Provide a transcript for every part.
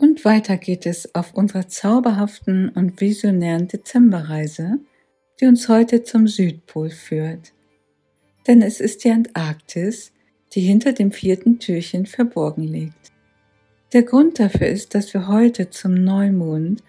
Und weiter geht es auf unserer zauberhaften und visionären Dezemberreise, die uns heute zum Südpol führt. Denn es ist die Antarktis, die hinter dem vierten Türchen verborgen liegt. Der Grund dafür ist, dass wir heute zum Neumond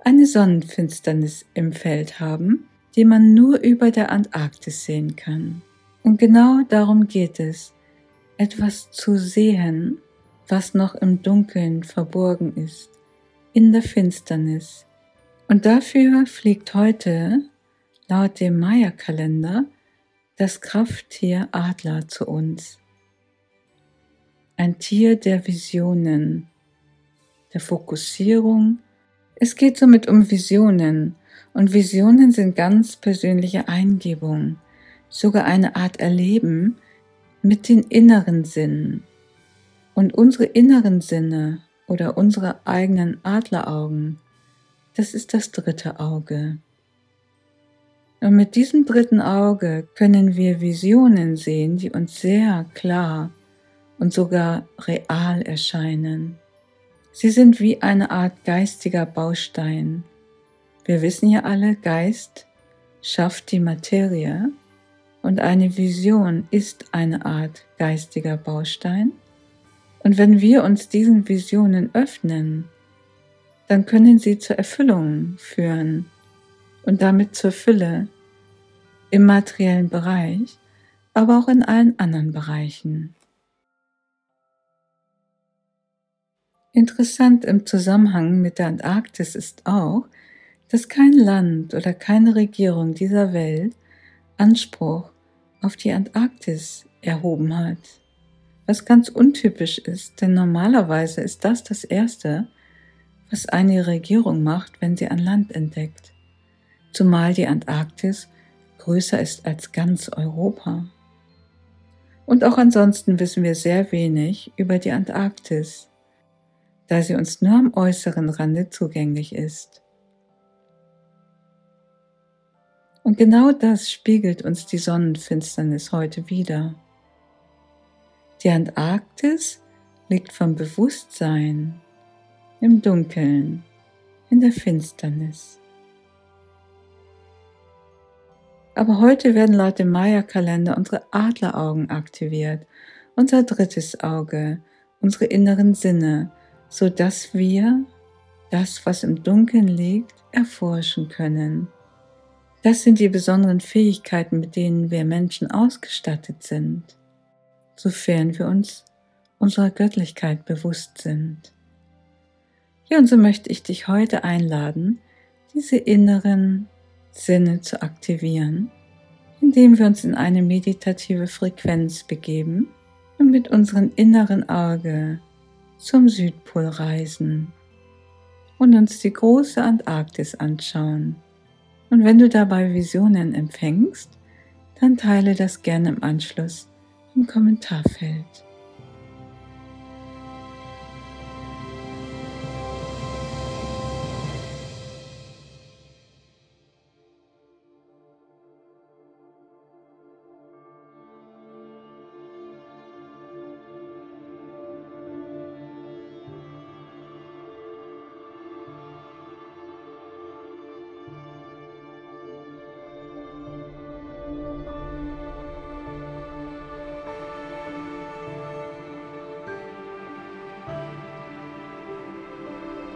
eine Sonnenfinsternis im Feld haben, die man nur über der Antarktis sehen kann. Und genau darum geht es, etwas zu sehen, was noch im Dunkeln verborgen ist, in der Finsternis. Und dafür fliegt heute, laut dem Maya-Kalender, das Krafttier Adler zu uns. Ein Tier der Visionen, der Fokussierung. Es geht somit um Visionen, und Visionen sind ganz persönliche Eingebungen, sogar eine Art Erleben mit den inneren Sinnen. Und unsere inneren Sinne oder unsere eigenen Adleraugen, das ist das dritte Auge. Und mit diesem dritten Auge können wir Visionen sehen, die uns sehr klar und sogar real erscheinen. Sie sind wie eine Art geistiger Baustein, wir wissen ja alle, Geist schafft die Materie und eine Vision ist eine Art geistiger Baustein. Und wenn wir uns diesen Visionen öffnen, dann können sie zur Erfüllung führen und damit zur Fülle im materiellen Bereich, aber auch in allen anderen Bereichen. Interessant im Zusammenhang mit der Antarktis ist auch, dass kein Land oder keine Regierung dieser Welt Anspruch auf die Antarktis erhoben hat. Was ganz untypisch ist, denn normalerweise ist das das Erste, was eine Regierung macht, wenn sie ein Land entdeckt. Zumal die Antarktis größer ist als ganz Europa. Und auch ansonsten wissen wir sehr wenig über die Antarktis, da sie uns nur am äußeren Rande zugänglich ist. Und genau das spiegelt uns die Sonnenfinsternis heute wieder. Die Antarktis liegt vom Bewusstsein im Dunkeln, in der Finsternis. Aber heute werden laut dem Maya-Kalender unsere Adleraugen aktiviert, unser drittes Auge, unsere inneren Sinne, so dass wir das, was im Dunkeln liegt, erforschen können. Das sind die besonderen Fähigkeiten, mit denen wir Menschen ausgestattet sind, sofern wir uns unserer Göttlichkeit bewusst sind. Ja, und so möchte ich dich heute einladen, diese inneren Sinne zu aktivieren, indem wir uns in eine meditative Frequenz begeben und mit unserem inneren Auge zum Südpol reisen und uns die große Antarktis anschauen und wenn du dabei Visionen empfängst, dann teile das gerne im Anschluss im Kommentarfeld.